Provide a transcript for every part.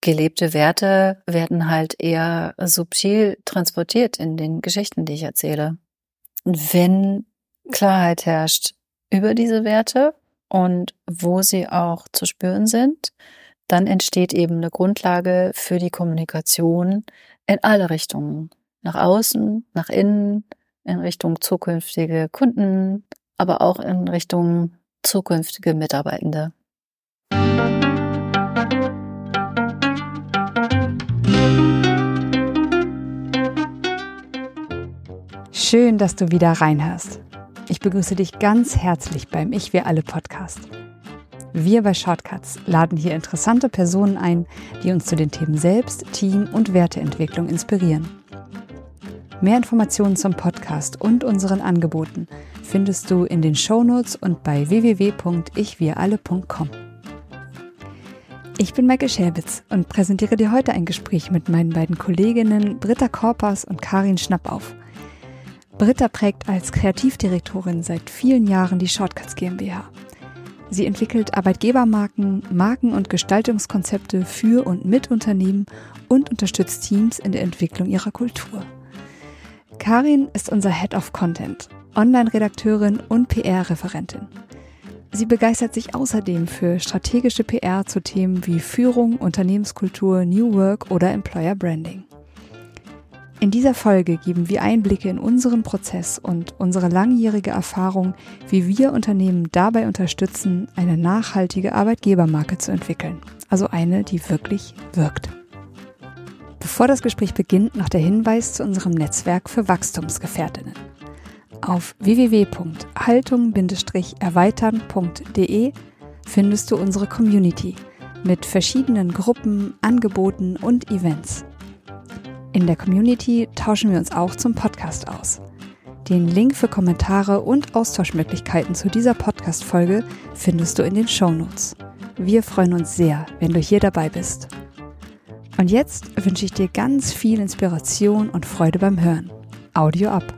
gelebte Werte werden halt eher subtil transportiert in den Geschichten, die ich erzähle. Wenn Klarheit herrscht über diese Werte und wo sie auch zu spüren sind, dann entsteht eben eine Grundlage für die Kommunikation in alle Richtungen. Nach außen, nach innen, in Richtung zukünftige Kunden, aber auch in Richtung zukünftige Mitarbeitende. Schön, dass du wieder reinhörst. Ich begrüße dich ganz herzlich beim Ich Wir Alle Podcast. Wir bei Shortcuts laden hier interessante Personen ein, die uns zu den Themen Selbst, Team und Werteentwicklung inspirieren. Mehr Informationen zum Podcast und unseren Angeboten findest du in den Shownotes und bei www.ichwiralle.com. Ich bin Michael Scherbitz und präsentiere dir heute ein Gespräch mit meinen beiden Kolleginnen Britta Korpers und Karin Schnappauf – Britta prägt als Kreativdirektorin seit vielen Jahren die Shortcuts GmbH. Sie entwickelt Arbeitgebermarken, Marken- und Gestaltungskonzepte für und mit Unternehmen und unterstützt Teams in der Entwicklung ihrer Kultur. Karin ist unser Head of Content, Online-Redakteurin und PR-Referentin. Sie begeistert sich außerdem für strategische PR zu Themen wie Führung, Unternehmenskultur, New Work oder Employer Branding. In dieser Folge geben wir Einblicke in unseren Prozess und unsere langjährige Erfahrung, wie wir Unternehmen dabei unterstützen, eine nachhaltige Arbeitgebermarke zu entwickeln. Also eine, die wirklich wirkt. Bevor das Gespräch beginnt, noch der Hinweis zu unserem Netzwerk für Wachstumsgefährtinnen. Auf www.haltung-erweitern.de findest du unsere Community mit verschiedenen Gruppen, Angeboten und Events. In der Community tauschen wir uns auch zum Podcast aus. Den Link für Kommentare und Austauschmöglichkeiten zu dieser Podcast-Folge findest du in den Show Notes. Wir freuen uns sehr, wenn du hier dabei bist. Und jetzt wünsche ich dir ganz viel Inspiration und Freude beim Hören. Audio ab.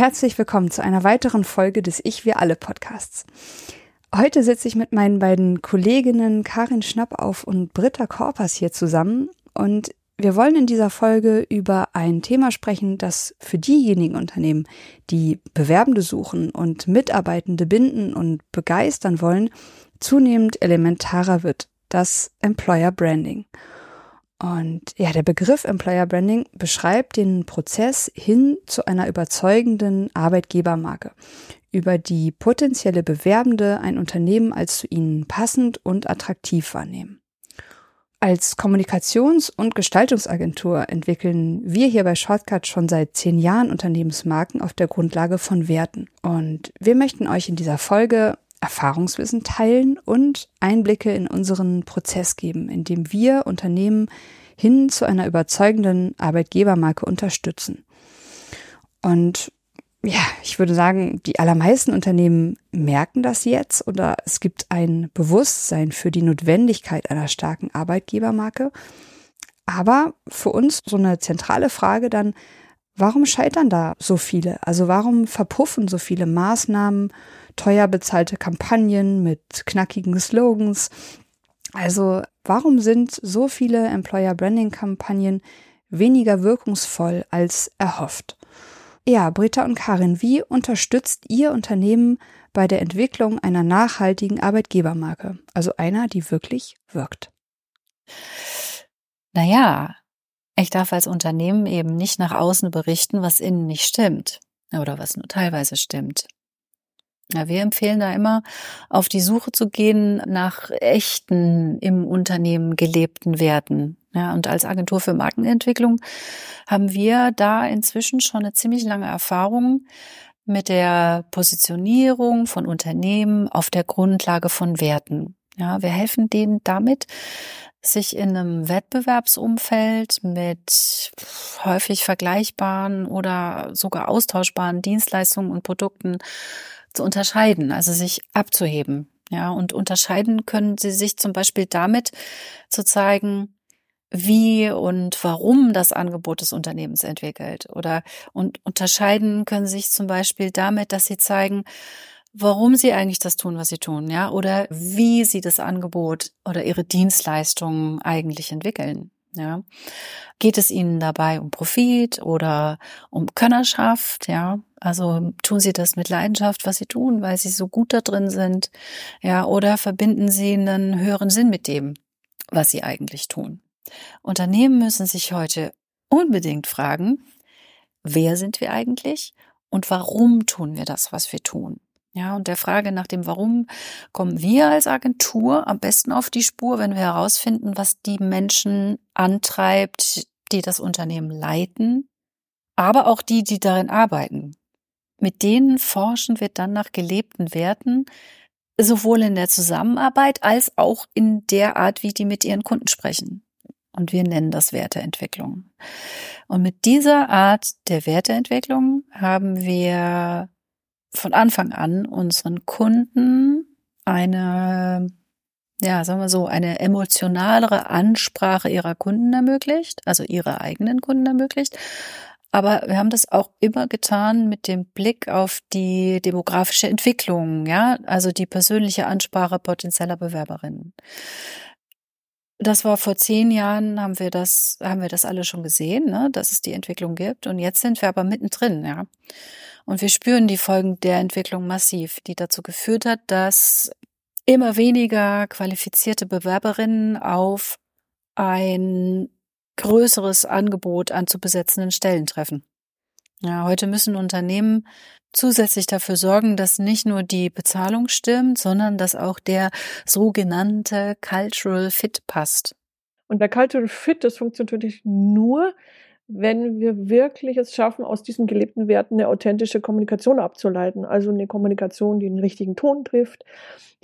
Herzlich willkommen zu einer weiteren Folge des Ich Wir Alle Podcasts. Heute sitze ich mit meinen beiden Kolleginnen Karin Schnappauf und Britta Korpers hier zusammen und wir wollen in dieser Folge über ein Thema sprechen, das für diejenigen Unternehmen, die Bewerbende suchen und Mitarbeitende binden und begeistern wollen, zunehmend elementarer wird, das Employer Branding. Und ja, der Begriff Employer Branding beschreibt den Prozess hin zu einer überzeugenden Arbeitgebermarke, über die potenzielle Bewerbende ein Unternehmen als zu ihnen passend und attraktiv wahrnehmen. Als Kommunikations- und Gestaltungsagentur entwickeln wir hier bei Shortcut schon seit zehn Jahren Unternehmensmarken auf der Grundlage von Werten. Und wir möchten euch in dieser Folge Erfahrungswissen teilen und Einblicke in unseren Prozess geben, in dem wir Unternehmen hin zu einer überzeugenden Arbeitgebermarke unterstützen. Und ja, ich würde sagen, die allermeisten Unternehmen merken das jetzt oder es gibt ein Bewusstsein für die Notwendigkeit einer starken Arbeitgebermarke. Aber für uns so eine zentrale Frage dann, warum scheitern da so viele? Also warum verpuffen so viele Maßnahmen teuer bezahlte Kampagnen mit knackigen Slogans. Also warum sind so viele Employer Branding Kampagnen weniger wirkungsvoll als erhofft? Ja, Britta und Karin, wie unterstützt ihr Unternehmen bei der Entwicklung einer nachhaltigen Arbeitgebermarke? Also einer, die wirklich wirkt. Naja, ich darf als Unternehmen eben nicht nach außen berichten, was innen nicht stimmt oder was nur teilweise stimmt. Ja, wir empfehlen da immer, auf die Suche zu gehen nach echten im Unternehmen gelebten Werten. Ja, und als Agentur für Markenentwicklung haben wir da inzwischen schon eine ziemlich lange Erfahrung mit der Positionierung von Unternehmen auf der Grundlage von Werten. Ja, wir helfen denen damit, sich in einem Wettbewerbsumfeld mit häufig vergleichbaren oder sogar austauschbaren Dienstleistungen und Produkten zu unterscheiden, also sich abzuheben. Ja, und unterscheiden können sie sich zum Beispiel damit zu zeigen, wie und warum das Angebot des Unternehmens entwickelt. Oder und unterscheiden können sich zum Beispiel damit, dass sie zeigen, warum sie eigentlich das tun, was sie tun, ja, oder wie sie das Angebot oder ihre Dienstleistungen eigentlich entwickeln. Ja, geht es ihnen dabei um Profit oder um Könnerschaft? Ja, also tun sie das mit Leidenschaft, was sie tun, weil sie so gut da drin sind? Ja, oder verbinden sie einen höheren Sinn mit dem, was sie eigentlich tun? Unternehmen müssen sich heute unbedingt fragen, wer sind wir eigentlich und warum tun wir das, was wir tun? Ja, und der Frage nach dem Warum kommen wir als Agentur am besten auf die Spur, wenn wir herausfinden, was die Menschen antreibt, die das Unternehmen leiten, aber auch die, die darin arbeiten. Mit denen forschen wir dann nach gelebten Werten, sowohl in der Zusammenarbeit als auch in der Art, wie die mit ihren Kunden sprechen. Und wir nennen das Werteentwicklung. Und mit dieser Art der Werteentwicklung haben wir von Anfang an unseren Kunden eine, ja, sagen wir so, eine emotionalere Ansprache ihrer Kunden ermöglicht, also ihre eigenen Kunden ermöglicht. Aber wir haben das auch immer getan mit dem Blick auf die demografische Entwicklung, ja, also die persönliche Ansprache potenzieller Bewerberinnen das war vor zehn Jahren, haben wir das, haben wir das alle schon gesehen, ne, dass es die Entwicklung gibt. Und jetzt sind wir aber mittendrin, ja. Und wir spüren die Folgen der Entwicklung massiv, die dazu geführt hat, dass immer weniger qualifizierte Bewerberinnen auf ein größeres Angebot an zu besetzenden Stellen treffen. Ja, heute müssen Unternehmen zusätzlich dafür sorgen, dass nicht nur die Bezahlung stimmt, sondern dass auch der sogenannte Cultural Fit passt. Und der Cultural Fit, das funktioniert natürlich nur, wenn wir wirklich es schaffen, aus diesen gelebten Werten eine authentische Kommunikation abzuleiten. Also eine Kommunikation, die den richtigen Ton trifft.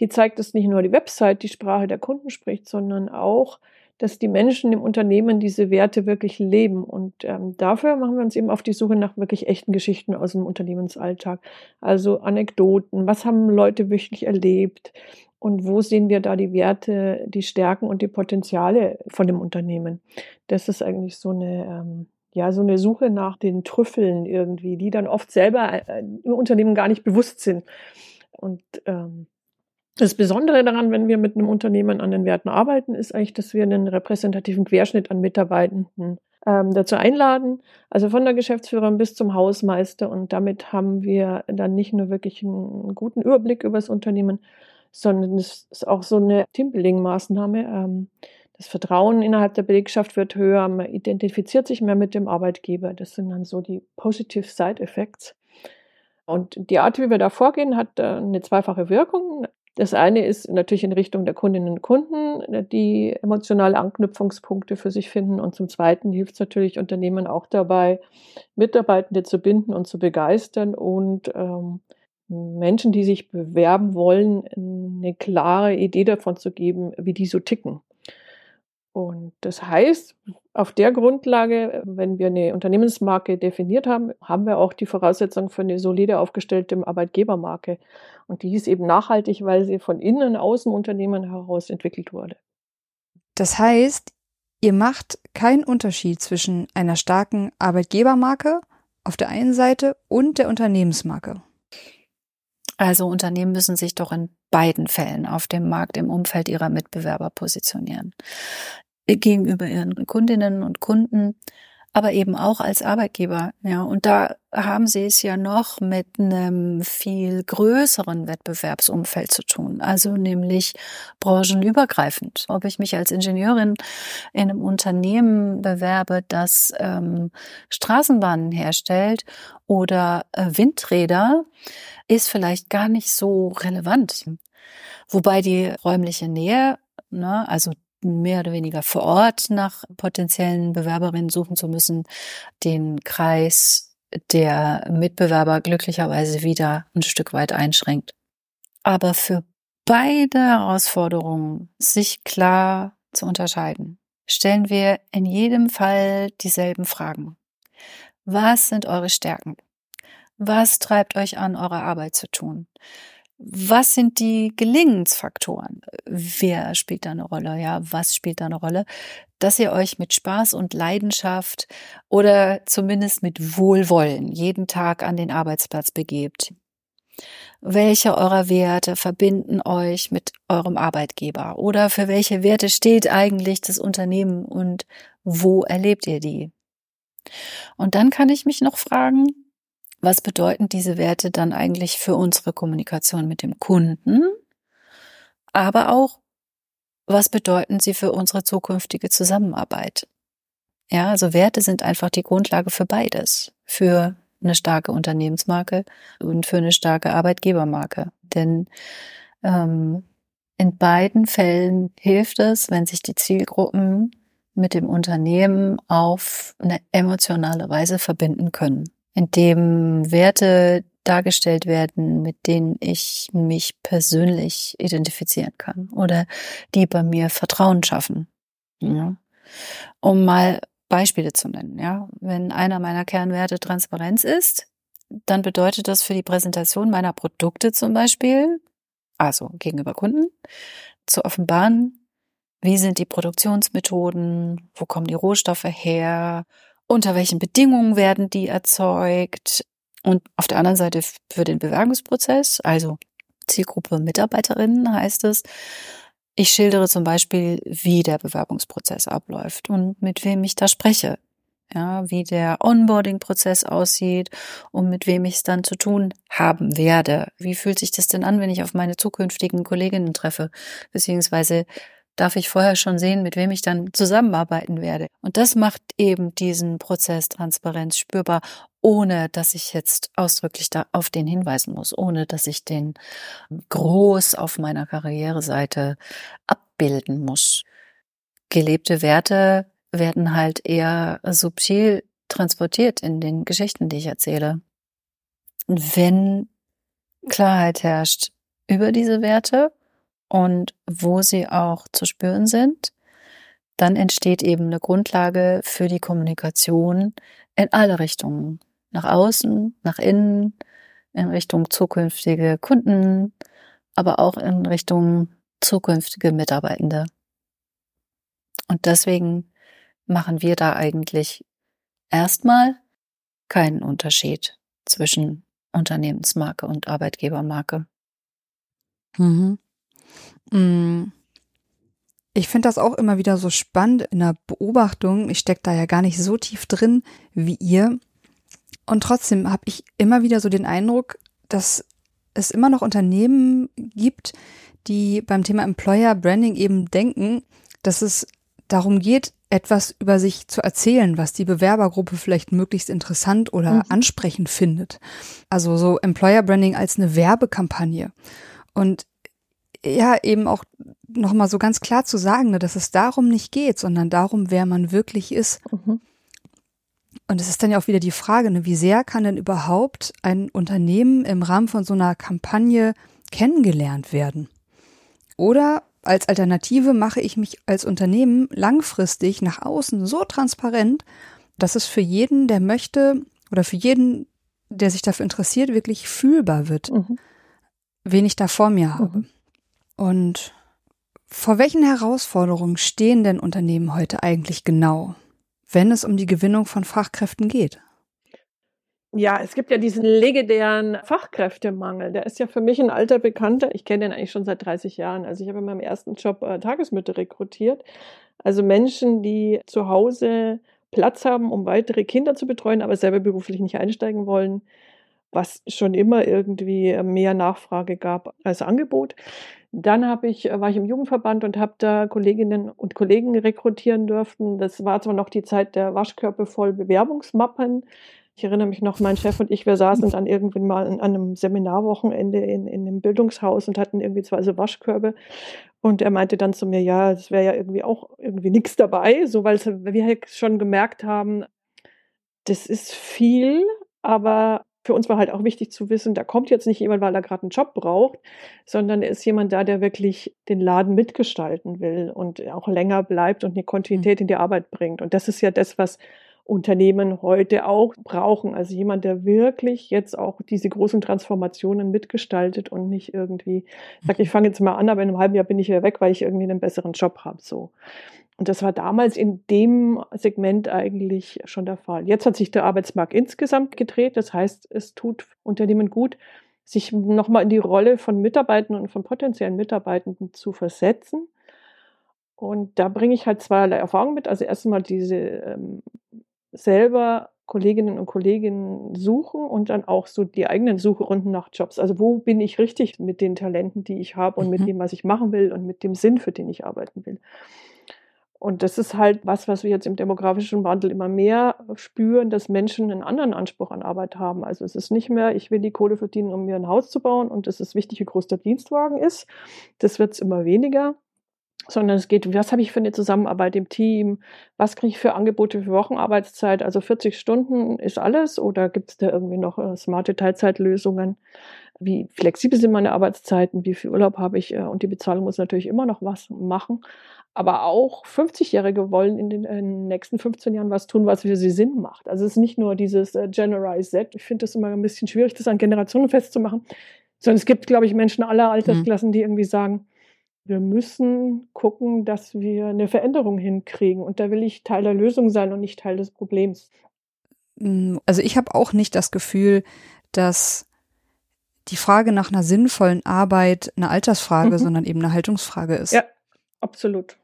Die zeigt, dass nicht nur die Website die Sprache der Kunden spricht, sondern auch dass die Menschen im Unternehmen diese Werte wirklich leben. Und ähm, dafür machen wir uns eben auf die Suche nach wirklich echten Geschichten aus dem Unternehmensalltag. Also Anekdoten, was haben Leute wirklich erlebt und wo sehen wir da die Werte, die Stärken und die Potenziale von dem Unternehmen. Das ist eigentlich so eine, ähm, ja, so eine Suche nach den Trüffeln irgendwie, die dann oft selber äh, im Unternehmen gar nicht bewusst sind. Und ähm, das Besondere daran, wenn wir mit einem Unternehmen an den Werten arbeiten, ist eigentlich, dass wir einen repräsentativen Querschnitt an Mitarbeitenden ähm, dazu einladen, also von der Geschäftsführerin bis zum Hausmeister. Und damit haben wir dann nicht nur wirklich einen guten Überblick über das Unternehmen, sondern es ist auch so eine Timpeling-Maßnahme. Ähm, das Vertrauen innerhalb der Belegschaft wird höher, man identifiziert sich mehr mit dem Arbeitgeber. Das sind dann so die Positive Side Effects. Und die Art, wie wir da vorgehen, hat äh, eine zweifache Wirkung. Das eine ist natürlich in Richtung der Kundinnen und Kunden, die emotionale Anknüpfungspunkte für sich finden. Und zum Zweiten hilft es natürlich Unternehmen auch dabei, Mitarbeitende zu binden und zu begeistern und ähm, Menschen, die sich bewerben wollen, eine klare Idee davon zu geben, wie die so ticken. Und das heißt, auf der Grundlage, wenn wir eine Unternehmensmarke definiert haben, haben wir auch die Voraussetzung für eine solide aufgestellte Arbeitgebermarke. Und die ist eben nachhaltig, weil sie von innen aus dem Unternehmen heraus entwickelt wurde. Das heißt, ihr macht keinen Unterschied zwischen einer starken Arbeitgebermarke auf der einen Seite und der Unternehmensmarke. Also Unternehmen müssen sich doch in beiden Fällen auf dem Markt im Umfeld ihrer Mitbewerber positionieren gegenüber ihren Kundinnen und Kunden, aber eben auch als Arbeitgeber. Ja, und da haben sie es ja noch mit einem viel größeren Wettbewerbsumfeld zu tun, also nämlich branchenübergreifend. Ob ich mich als Ingenieurin in einem Unternehmen bewerbe, das ähm, Straßenbahnen herstellt oder äh, Windräder, ist vielleicht gar nicht so relevant. Wobei die räumliche Nähe, ne, also mehr oder weniger vor Ort nach potenziellen Bewerberinnen suchen zu müssen, den Kreis der Mitbewerber glücklicherweise wieder ein Stück weit einschränkt. Aber für beide Herausforderungen sich klar zu unterscheiden, stellen wir in jedem Fall dieselben Fragen. Was sind eure Stärken? Was treibt euch an, eure Arbeit zu tun? Was sind die Gelingensfaktoren? Wer spielt da eine Rolle? Ja, was spielt da eine Rolle? Dass ihr euch mit Spaß und Leidenschaft oder zumindest mit Wohlwollen jeden Tag an den Arbeitsplatz begebt. Welche eurer Werte verbinden euch mit eurem Arbeitgeber? Oder für welche Werte steht eigentlich das Unternehmen und wo erlebt ihr die? Und dann kann ich mich noch fragen, was bedeuten diese Werte dann eigentlich für unsere Kommunikation mit dem Kunden? Aber auch, was bedeuten sie für unsere zukünftige Zusammenarbeit? Ja, also Werte sind einfach die Grundlage für beides. Für eine starke Unternehmensmarke und für eine starke Arbeitgebermarke. Denn ähm, in beiden Fällen hilft es, wenn sich die Zielgruppen mit dem Unternehmen auf eine emotionale Weise verbinden können in dem Werte dargestellt werden, mit denen ich mich persönlich identifizieren kann oder die bei mir Vertrauen schaffen. Ja. Um mal Beispiele zu nennen, ja. Wenn einer meiner Kernwerte Transparenz ist, dann bedeutet das für die Präsentation meiner Produkte zum Beispiel, also gegenüber Kunden, zu offenbaren, wie sind die Produktionsmethoden, wo kommen die Rohstoffe her, unter welchen Bedingungen werden die erzeugt und auf der anderen Seite für den Bewerbungsprozess, also Zielgruppe Mitarbeiterinnen heißt es, ich schildere zum Beispiel, wie der Bewerbungsprozess abläuft und mit wem ich da spreche. Ja, wie der Onboarding-Prozess aussieht und mit wem ich es dann zu tun haben werde. Wie fühlt sich das denn an, wenn ich auf meine zukünftigen Kolleginnen treffe? Beziehungsweise darf ich vorher schon sehen, mit wem ich dann zusammenarbeiten werde. Und das macht eben diesen Prozess Transparenz spürbar, ohne dass ich jetzt ausdrücklich da auf den hinweisen muss, ohne dass ich den groß auf meiner Karriereseite abbilden muss. Gelebte Werte werden halt eher subtil transportiert in den Geschichten, die ich erzähle. Wenn Klarheit herrscht über diese Werte, und wo sie auch zu spüren sind, dann entsteht eben eine Grundlage für die Kommunikation in alle Richtungen. Nach außen, nach innen, in Richtung zukünftige Kunden, aber auch in Richtung zukünftige Mitarbeitende. Und deswegen machen wir da eigentlich erstmal keinen Unterschied zwischen Unternehmensmarke und Arbeitgebermarke. Mhm. Mm. Ich finde das auch immer wieder so spannend in der Beobachtung. Ich stecke da ja gar nicht so tief drin wie ihr. Und trotzdem habe ich immer wieder so den Eindruck, dass es immer noch Unternehmen gibt, die beim Thema Employer Branding eben denken, dass es darum geht, etwas über sich zu erzählen, was die Bewerbergruppe vielleicht möglichst interessant oder mhm. ansprechend findet. Also so Employer Branding als eine Werbekampagne. Und ja eben auch nochmal so ganz klar zu sagen, ne, dass es darum nicht geht, sondern darum, wer man wirklich ist. Mhm. Und es ist dann ja auch wieder die Frage, ne, wie sehr kann denn überhaupt ein Unternehmen im Rahmen von so einer Kampagne kennengelernt werden? Oder als Alternative mache ich mich als Unternehmen langfristig nach außen so transparent, dass es für jeden, der möchte, oder für jeden, der sich dafür interessiert, wirklich fühlbar wird, mhm. wen ich da vor mir habe. Mhm. Und vor welchen Herausforderungen stehen denn Unternehmen heute eigentlich genau, wenn es um die Gewinnung von Fachkräften geht? Ja, es gibt ja diesen legendären Fachkräftemangel. Der ist ja für mich ein alter Bekannter. Ich kenne den eigentlich schon seit 30 Jahren. Also ich habe in meinem ersten Job äh, Tagesmütter rekrutiert. Also Menschen, die zu Hause Platz haben, um weitere Kinder zu betreuen, aber selber beruflich nicht einsteigen wollen, was schon immer irgendwie mehr Nachfrage gab als Angebot. Dann habe ich, äh, war ich im Jugendverband und habe da Kolleginnen und Kollegen rekrutieren dürfen. Das war zwar noch die Zeit der Waschkörbe voll Bewerbungsmappen. Ich erinnere mich noch, mein Chef und ich, wir saßen dann irgendwann mal an einem Seminarwochenende in, in einem Bildungshaus und hatten irgendwie zwei so Waschkörbe. Und er meinte dann zu mir, ja, es wäre ja irgendwie auch irgendwie nichts dabei, so weil wir halt schon gemerkt haben, das ist viel, aber für uns war halt auch wichtig zu wissen, da kommt jetzt nicht jemand, weil er gerade einen Job braucht, sondern er ist jemand da, der wirklich den Laden mitgestalten will und auch länger bleibt und eine Kontinuität mhm. in die Arbeit bringt. Und das ist ja das, was Unternehmen heute auch brauchen. Also jemand, der wirklich jetzt auch diese großen Transformationen mitgestaltet und nicht irgendwie sagt, ich fange jetzt mal an, aber in einem halben Jahr bin ich wieder weg, weil ich irgendwie einen besseren Job habe. So. Und das war damals in dem Segment eigentlich schon der Fall. Jetzt hat sich der Arbeitsmarkt insgesamt gedreht. Das heißt, es tut Unternehmen gut, sich nochmal in die Rolle von Mitarbeitenden und von potenziellen Mitarbeitenden zu versetzen. Und da bringe ich halt zweierlei Erfahrungen mit. Also erstmal diese ähm, selber Kolleginnen und Kollegen suchen und dann auch so die eigenen Sucherunden nach Jobs. Also wo bin ich richtig mit den Talenten, die ich habe und mhm. mit dem, was ich machen will und mit dem Sinn, für den ich arbeiten will. Und das ist halt was, was wir jetzt im demografischen Wandel immer mehr spüren, dass Menschen einen anderen Anspruch an Arbeit haben. Also es ist nicht mehr, ich will die Kohle verdienen, um mir ein Haus zu bauen und es ist wichtig, wie groß der Dienstwagen ist. Das wird es immer weniger sondern es geht, was habe ich für eine Zusammenarbeit im Team, was kriege ich für Angebote für Wochenarbeitszeit, also 40 Stunden ist alles oder gibt es da irgendwie noch äh, smarte Teilzeitlösungen, wie flexibel sind meine Arbeitszeiten, wie viel Urlaub habe ich äh, und die Bezahlung muss natürlich immer noch was machen, aber auch 50-Jährige wollen in den, in den, nächsten 15 Jahren was tun, was für sie Sinn macht. Also es ist nicht nur dieses äh, Generalize Z, ich finde das immer ein bisschen schwierig, das an Generationen festzumachen, sondern es gibt, glaube ich, Menschen aller Altersklassen, mhm. die irgendwie sagen, wir müssen gucken, dass wir eine Veränderung hinkriegen. Und da will ich Teil der Lösung sein und nicht Teil des Problems. Mm, also ich habe auch nicht das Gefühl, dass die Frage nach einer sinnvollen Arbeit eine Altersfrage, mhm. sondern eben eine Haltungsfrage ist. Ja, absolut.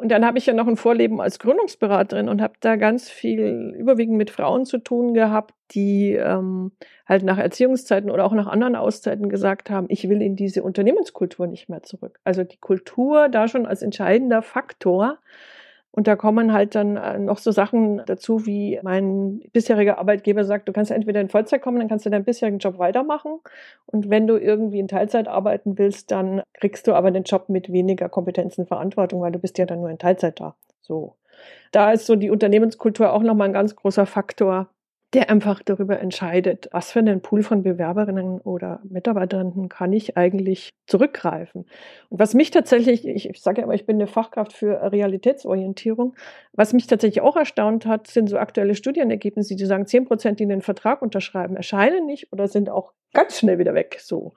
Und dann habe ich ja noch ein Vorleben als Gründungsberaterin und habe da ganz viel überwiegend mit Frauen zu tun gehabt, die ähm, halt nach Erziehungszeiten oder auch nach anderen Auszeiten gesagt haben, ich will in diese Unternehmenskultur nicht mehr zurück. Also die Kultur da schon als entscheidender Faktor und da kommen halt dann äh, noch so Sachen dazu, wie mein bisheriger Arbeitgeber sagt, du kannst entweder in Vollzeit kommen, dann kannst du deinen bisherigen Job weitermachen. Und wenn du irgendwie in Teilzeit arbeiten willst, dann kriegst du aber den Job mit weniger Kompetenzen, Verantwortung, weil du bist ja dann nur in Teilzeit da. So. Da ist so die Unternehmenskultur auch nochmal ein ganz großer Faktor, der einfach darüber entscheidet, was für einen Pool von Bewerberinnen oder Mitarbeiterinnen kann ich eigentlich zurückgreifen. Und was mich tatsächlich, ich, sage ja immer, ich bin eine Fachkraft für Realitätsorientierung, was mich tatsächlich auch erstaunt hat, sind so aktuelle Studienergebnisse, die sagen, zehn Prozent, die den Vertrag unterschreiben, erscheinen nicht oder sind auch ganz schnell wieder weg. So.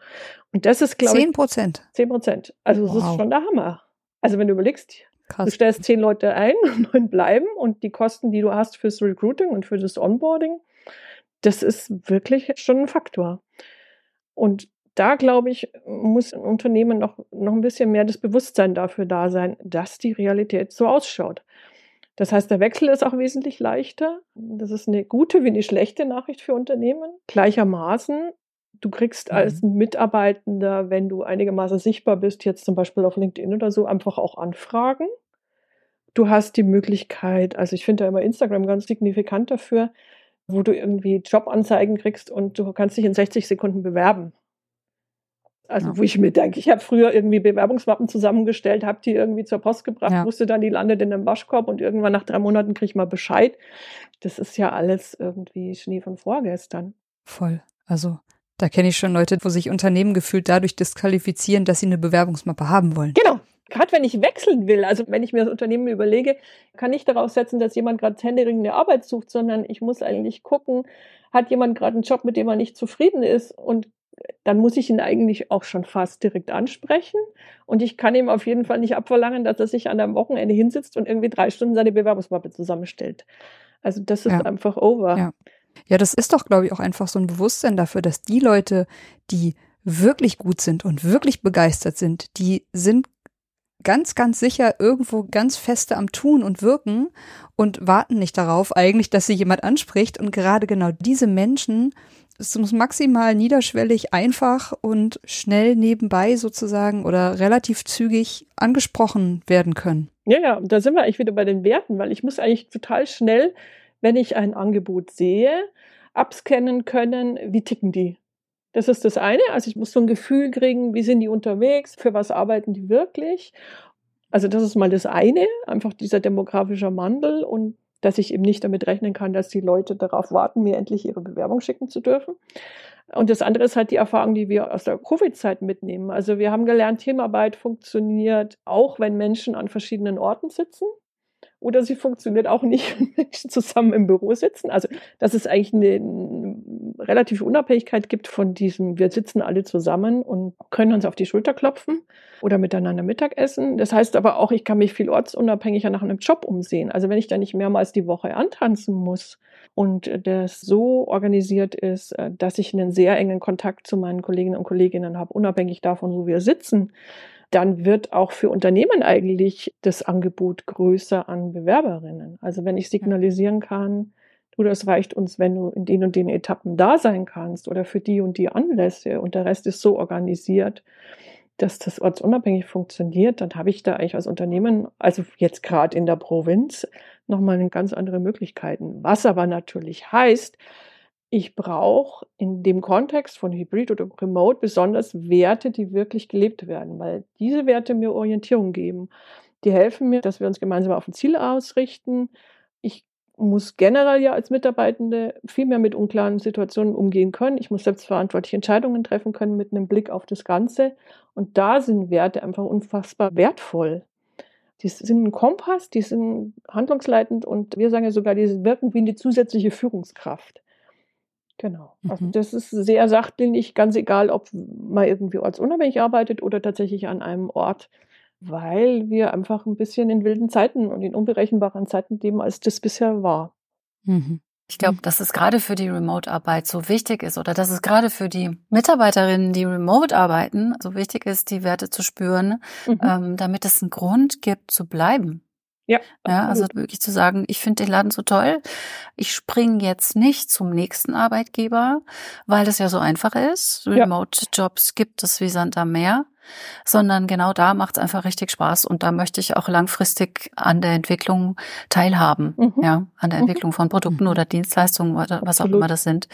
Und das ist, glaube ich. Zehn Prozent. Zehn Prozent. Also, wow. das ist schon der Hammer. Also, wenn du überlegst, Krass. Du stellst zehn Leute ein, neun bleiben und die Kosten, die du hast fürs Recruiting und für das Onboarding, das ist wirklich schon ein Faktor. Und da glaube ich, muss ein Unternehmen noch, noch ein bisschen mehr das Bewusstsein dafür da sein, dass die Realität so ausschaut. Das heißt, der Wechsel ist auch wesentlich leichter. Das ist eine gute wie eine schlechte Nachricht für Unternehmen. Gleichermaßen Du kriegst mhm. als Mitarbeitender, wenn du einigermaßen sichtbar bist, jetzt zum Beispiel auf LinkedIn oder so, einfach auch Anfragen. Du hast die Möglichkeit, also ich finde da immer Instagram ganz signifikant dafür, wo du irgendwie Jobanzeigen kriegst und du kannst dich in 60 Sekunden bewerben. Also ja. wo ich mir denke, ich habe früher irgendwie Bewerbungsmappen zusammengestellt, habe die irgendwie zur Post gebracht, ja. wusste dann, die landet in einem Waschkorb und irgendwann nach drei Monaten kriege ich mal Bescheid. Das ist ja alles irgendwie Schnee von vorgestern. Voll. Also da kenne ich schon Leute, wo sich Unternehmen gefühlt dadurch disqualifizieren, dass sie eine Bewerbungsmappe haben wollen. Genau. Gerade wenn ich wechseln will, also wenn ich mir das Unternehmen überlege, kann ich darauf setzen, dass jemand gerade händeringende Arbeit sucht, sondern ich muss eigentlich gucken, hat jemand gerade einen Job, mit dem er nicht zufrieden ist und dann muss ich ihn eigentlich auch schon fast direkt ansprechen. Und ich kann ihm auf jeden Fall nicht abverlangen, dass er sich an einem Wochenende hinsitzt und irgendwie drei Stunden seine Bewerbungsmappe zusammenstellt. Also das ist ja. einfach over. Ja. Ja, das ist doch, glaube ich, auch einfach so ein Bewusstsein dafür, dass die Leute, die wirklich gut sind und wirklich begeistert sind, die sind ganz, ganz sicher irgendwo ganz feste am Tun und Wirken und warten nicht darauf eigentlich, dass sie jemand anspricht. Und gerade genau diese Menschen, es muss maximal niederschwellig, einfach und schnell nebenbei sozusagen oder relativ zügig angesprochen werden können. Ja, ja, da sind wir eigentlich wieder bei den Werten, weil ich muss eigentlich total schnell wenn ich ein Angebot sehe, abscannen können, wie ticken die. Das ist das eine. Also ich muss so ein Gefühl kriegen, wie sind die unterwegs, für was arbeiten die wirklich. Also das ist mal das eine, einfach dieser demografische Wandel und dass ich eben nicht damit rechnen kann, dass die Leute darauf warten, mir endlich ihre Bewerbung schicken zu dürfen. Und das andere ist halt die Erfahrung, die wir aus der Covid-Zeit mitnehmen. Also wir haben gelernt, Teamarbeit funktioniert auch, wenn Menschen an verschiedenen Orten sitzen oder sie funktioniert auch nicht, wenn Menschen zusammen im Büro sitzen. Also, dass es eigentlich eine, relative Unabhängigkeit gibt von diesem, wir sitzen alle zusammen und können uns auf die Schulter klopfen oder miteinander Mittagessen. Das heißt aber auch, ich kann mich viel ortsunabhängiger nach einem Job umsehen. Also, wenn ich da nicht mehrmals die Woche antanzen muss und das so organisiert ist, äh, dass ich einen sehr engen Kontakt zu meinen Kolleginnen und Kolleginnen habe, unabhängig davon, wo wir sitzen, dann wird auch für Unternehmen eigentlich das Angebot größer an Bewerberinnen. Also wenn ich signalisieren kann, du, das reicht uns, wenn du in den und den Etappen da sein kannst oder für die und die Anlässe und der Rest ist so organisiert, dass das ortsunabhängig funktioniert, dann habe ich da eigentlich als Unternehmen, also jetzt gerade in der Provinz, nochmal ganz andere Möglichkeiten. Was aber natürlich heißt, ich brauche in dem Kontext von Hybrid oder Remote besonders Werte, die wirklich gelebt werden, weil diese Werte mir Orientierung geben. Die helfen mir, dass wir uns gemeinsam auf ein Ziel ausrichten. Ich muss generell ja als Mitarbeitende viel mehr mit unklaren Situationen umgehen können. Ich muss selbstverantwortliche Entscheidungen treffen können mit einem Blick auf das Ganze. Und da sind Werte einfach unfassbar wertvoll. Die sind ein Kompass, die sind handlungsleitend und wir sagen ja sogar, die wirken wie eine zusätzliche Führungskraft. Genau. Also mhm. das ist sehr sachdienlich, ganz egal, ob man irgendwie ortsunabhängig arbeitet oder tatsächlich an einem Ort, weil wir einfach ein bisschen in wilden Zeiten und in unberechenbaren Zeiten leben, als das bisher war. Mhm. Ich glaube, dass es gerade für die Remote-Arbeit so wichtig ist oder dass es gerade für die Mitarbeiterinnen, die remote arbeiten, so wichtig ist, die Werte zu spüren, mhm. ähm, damit es einen Grund gibt zu bleiben. Ja. ja also wirklich zu sagen, ich finde den Laden so toll. Ich springe jetzt nicht zum nächsten Arbeitgeber, weil das ja so einfach ist. Remote-Jobs gibt es wie Sand am Meer, sondern genau da macht es einfach richtig Spaß und da möchte ich auch langfristig an der Entwicklung teilhaben, mhm. ja, an der mhm. Entwicklung von Produkten mhm. oder Dienstleistungen oder was Absolut. auch immer das sind.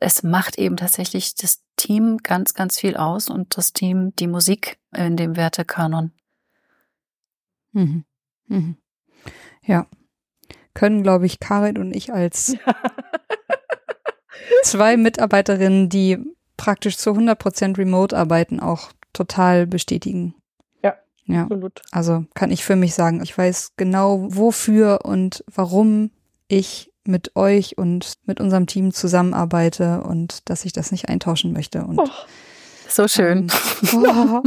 Es macht eben tatsächlich das Team ganz, ganz viel aus und das Team die Musik in dem Wertekanon. Mhm. Mhm. Ja. Können, glaube ich, Karin und ich als zwei Mitarbeiterinnen, die praktisch zu 100 Prozent remote arbeiten, auch total bestätigen. Ja, ja, absolut. Also kann ich für mich sagen, ich weiß genau, wofür und warum ich mit euch und mit unserem Team zusammenarbeite und dass ich das nicht eintauschen möchte. Und oh, so schön. Ähm, oh.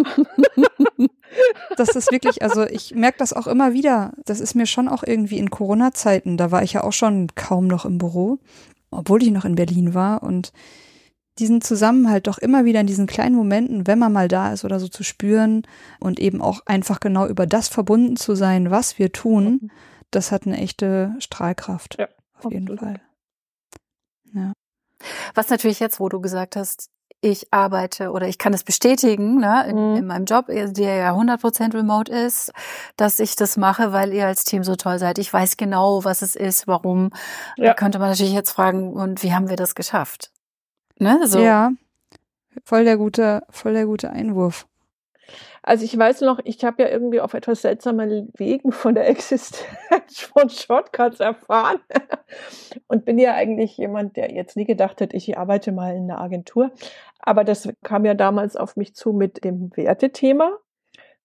Das ist wirklich, also ich merke das auch immer wieder. Das ist mir schon auch irgendwie in Corona-Zeiten, da war ich ja auch schon kaum noch im Büro, obwohl ich noch in Berlin war und diesen Zusammenhalt doch immer wieder in diesen kleinen Momenten, wenn man mal da ist oder so zu spüren und eben auch einfach genau über das verbunden zu sein, was wir tun, mhm. das hat eine echte Strahlkraft. Ja, auf jeden Fall. Ja. Was natürlich jetzt, wo du gesagt hast, ich arbeite oder ich kann es bestätigen ne, in, mhm. in meinem Job, der ja 100% remote ist, dass ich das mache, weil ihr als Team so toll seid. Ich weiß genau, was es ist, warum. Ja. Da könnte man natürlich jetzt fragen, und wie haben wir das geschafft? Ne, so. Ja, voll der gute, voll der gute Einwurf. Also ich weiß noch, ich habe ja irgendwie auf etwas seltsame Wegen von der Existenz von Shortcuts erfahren und bin ja eigentlich jemand, der jetzt nie gedacht hat, ich arbeite mal in einer Agentur. Aber das kam ja damals auf mich zu mit dem Wertethema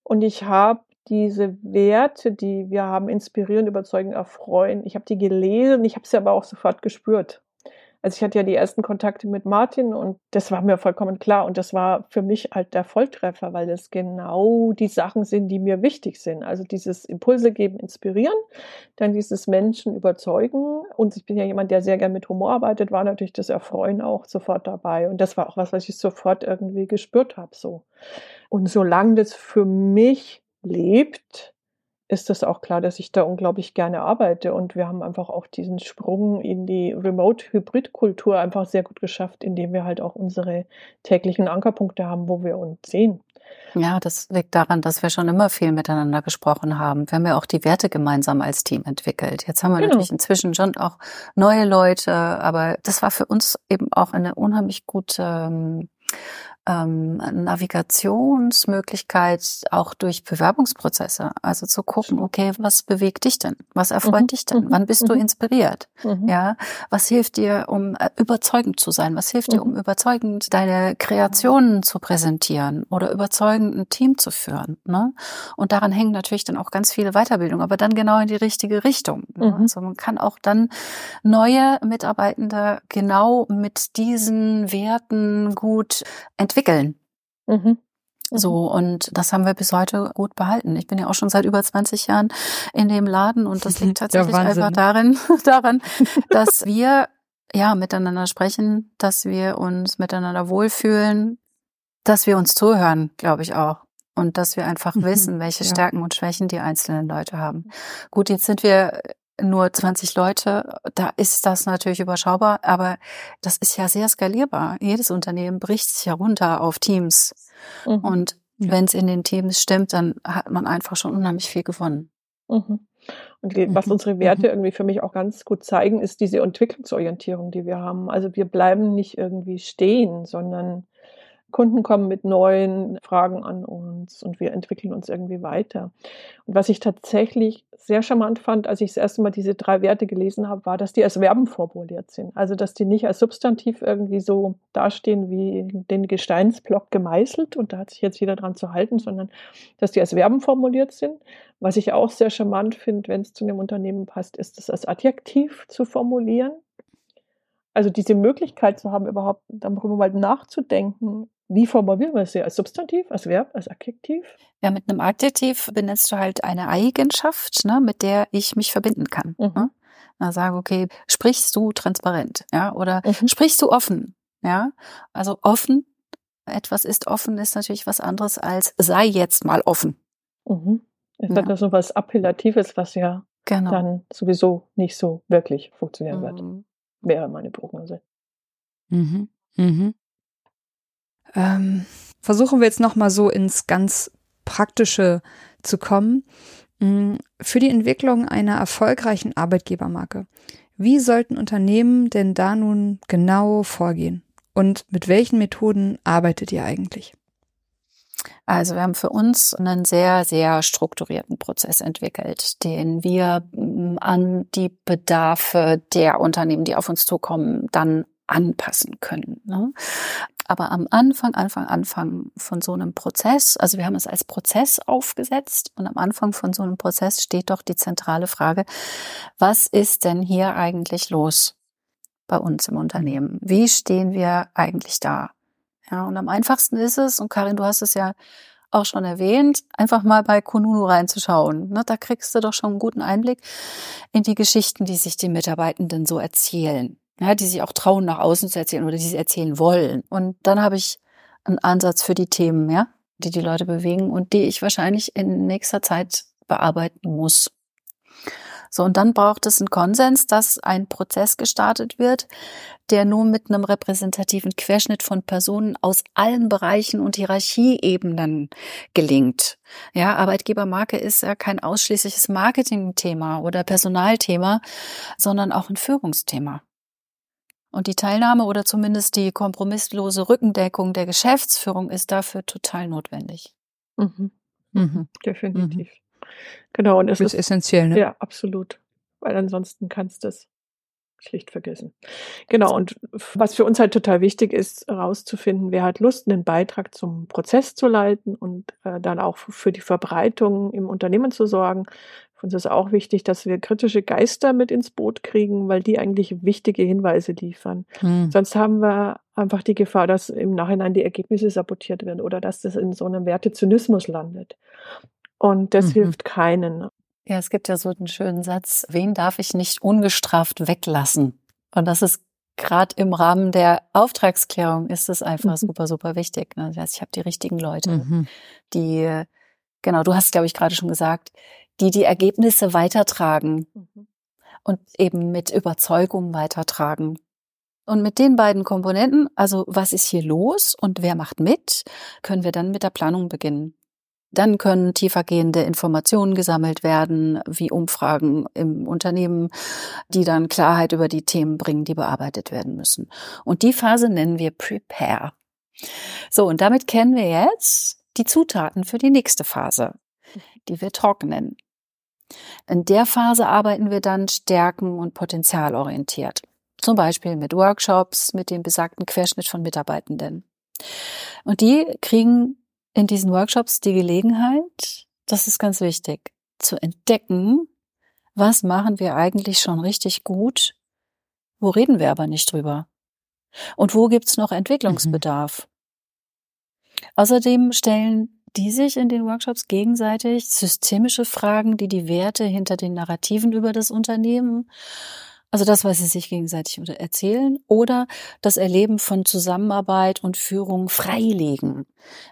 und ich habe diese Werte, die wir haben, inspirieren, überzeugen, erfreuen. Ich habe die gelesen, ich habe sie aber auch sofort gespürt. Also ich hatte ja die ersten Kontakte mit Martin und das war mir vollkommen klar. Und das war für mich halt der Volltreffer, weil das genau die Sachen sind, die mir wichtig sind. Also dieses Impulse geben, inspirieren, dann dieses Menschen überzeugen. Und ich bin ja jemand, der sehr gern mit Humor arbeitet, war natürlich das Erfreuen auch sofort dabei. Und das war auch was, was ich sofort irgendwie gespürt habe. So. Und solange das für mich lebt, ist es auch klar, dass ich da unglaublich gerne arbeite. Und wir haben einfach auch diesen Sprung in die Remote-Hybrid-Kultur einfach sehr gut geschafft, indem wir halt auch unsere täglichen Ankerpunkte haben, wo wir uns sehen. Ja, das liegt daran, dass wir schon immer viel miteinander gesprochen haben. Wir haben ja auch die Werte gemeinsam als Team entwickelt. Jetzt haben wir genau. natürlich inzwischen schon auch neue Leute, aber das war für uns eben auch eine unheimlich gute ähm, ähm, Navigationsmöglichkeit auch durch Bewerbungsprozesse. Also zu gucken, okay, was bewegt dich denn? Was erfreut mhm. dich denn? Wann bist mhm. du inspiriert? Mhm. Ja, was hilft dir, um äh, überzeugend zu sein? Was hilft dir, um mhm. überzeugend deine Kreationen zu präsentieren oder überzeugend ein Team zu führen? Ne? Und daran hängen natürlich dann auch ganz viele Weiterbildungen, aber dann genau in die richtige Richtung. Ne? Mhm. Also man kann auch dann neue Mitarbeitende genau mit diesen Werten gut entwickeln. Mhm. So, mhm. und das haben wir bis heute gut behalten. Ich bin ja auch schon seit über 20 Jahren in dem Laden und das liegt tatsächlich ja, einfach darin, daran, dass wir ja miteinander sprechen, dass wir uns miteinander wohlfühlen, dass wir uns zuhören, glaube ich auch. Und dass wir einfach mhm. wissen, welche. Stärken und Schwächen die einzelnen Leute haben. Gut, jetzt sind wir nur 20 Leute, da ist das natürlich überschaubar, aber das ist ja sehr skalierbar. Jedes Unternehmen bricht sich ja runter auf Teams. Mhm. Und wenn es in den Teams stimmt, dann hat man einfach schon unheimlich viel gewonnen. Mhm. Und was mhm. unsere Werte mhm. irgendwie für mich auch ganz gut zeigen, ist diese Entwicklungsorientierung, die wir haben. Also wir bleiben nicht irgendwie stehen, sondern Kunden kommen mit neuen Fragen an uns und wir entwickeln uns irgendwie weiter. Und was ich tatsächlich sehr charmant fand, als ich das erste Mal diese drei Werte gelesen habe, war, dass die als Verben formuliert sind. Also, dass die nicht als Substantiv irgendwie so dastehen wie den Gesteinsblock gemeißelt und da hat sich jetzt jeder dran zu halten, sondern dass die als Verben formuliert sind. Was ich auch sehr charmant finde, wenn es zu einem Unternehmen passt, ist es als Adjektiv zu formulieren. Also diese Möglichkeit zu haben, überhaupt darüber mal nachzudenken, wie formulieren wir es hier? Als Substantiv, als Verb, als Adjektiv? Ja, mit einem Adjektiv benennst du halt eine Eigenschaft, ne, mit der ich mich verbinden kann. Mhm. Ne? Na, sage, okay, sprichst du transparent, ja, oder mhm. sprichst du offen, ja? Also offen, etwas ist offen, ist natürlich was anderes als sei jetzt mal offen. Mhm. Es ja. ja so was Appellatives, was ja genau. dann sowieso nicht so wirklich funktionieren wird. Mhm. Wäre meine Prognose. Mhm. Mhm. Ähm, versuchen wir jetzt nochmal so ins ganz Praktische zu kommen. Mm, für die Entwicklung einer erfolgreichen Arbeitgebermarke. Wie sollten Unternehmen denn da nun genau vorgehen? Und mit welchen Methoden arbeitet ihr eigentlich? Also wir haben für uns einen sehr, sehr strukturierten Prozess entwickelt, den wir mm, an die Bedarfe der Unternehmen, die auf uns zukommen, dann anpassen können. Ne? Aber am Anfang, Anfang, Anfang von so einem Prozess, also wir haben es als Prozess aufgesetzt und am Anfang von so einem Prozess steht doch die zentrale Frage, was ist denn hier eigentlich los bei uns im Unternehmen? Wie stehen wir eigentlich da? Ja, und am einfachsten ist es, und Karin, du hast es ja auch schon erwähnt, einfach mal bei Kununu reinzuschauen. Da kriegst du doch schon einen guten Einblick in die Geschichten, die sich die Mitarbeitenden so erzählen ja, die sich auch trauen, nach außen zu erzählen oder die sie erzählen wollen. Und dann habe ich einen Ansatz für die Themen, ja, die die Leute bewegen und die ich wahrscheinlich in nächster Zeit bearbeiten muss. So, und dann braucht es einen Konsens, dass ein Prozess gestartet wird, der nur mit einem repräsentativen Querschnitt von Personen aus allen Bereichen und Hierarchieebenen gelingt. Ja, Arbeitgebermarke ist ja kein ausschließliches Marketingthema oder Personalthema, sondern auch ein Führungsthema. Und die Teilnahme oder zumindest die kompromisslose Rückendeckung der Geschäftsführung ist dafür total notwendig. Mhm. Mhm. Definitiv. Mhm. Genau. Und es ist, ist essentiell, ne? Ja, absolut. Weil ansonsten kannst du es schlicht vergessen. Genau, und was für uns halt total wichtig ist, herauszufinden, wer hat Lust, einen Beitrag zum Prozess zu leiten und äh, dann auch für die Verbreitung im Unternehmen zu sorgen. Für uns ist auch wichtig, dass wir kritische Geister mit ins Boot kriegen, weil die eigentlich wichtige Hinweise liefern. Hm. Sonst haben wir einfach die Gefahr, dass im Nachhinein die Ergebnisse sabotiert werden oder dass das in so einem Wertezynismus landet. Und das mhm. hilft keinen. Ja, es gibt ja so einen schönen Satz, wen darf ich nicht ungestraft weglassen? Und das ist gerade im Rahmen der Auftragsklärung ist es einfach mhm. super, super wichtig. Ne? Das heißt, ich habe die richtigen Leute, mhm. die, genau, du hast, glaube ich, gerade schon gesagt, die die Ergebnisse weitertragen mhm. und eben mit Überzeugung weitertragen. Und mit den beiden Komponenten, also was ist hier los und wer macht mit, können wir dann mit der Planung beginnen. Dann können tiefergehende Informationen gesammelt werden, wie Umfragen im Unternehmen, die dann Klarheit über die Themen bringen, die bearbeitet werden müssen. Und die Phase nennen wir Prepare. So, und damit kennen wir jetzt die Zutaten für die nächste Phase, die wir trocknen. In der Phase arbeiten wir dann stärken- und potenzialorientiert. Zum Beispiel mit Workshops, mit dem besagten Querschnitt von Mitarbeitenden. Und die kriegen in diesen Workshops die Gelegenheit, das ist ganz wichtig, zu entdecken, was machen wir eigentlich schon richtig gut, wo reden wir aber nicht drüber und wo gibt's noch Entwicklungsbedarf. Mhm. Außerdem stellen die sich in den Workshops gegenseitig systemische Fragen, die die Werte hinter den Narrativen über das Unternehmen, also das, was sie sich gegenseitig erzählen, oder das Erleben von Zusammenarbeit und Führung freilegen.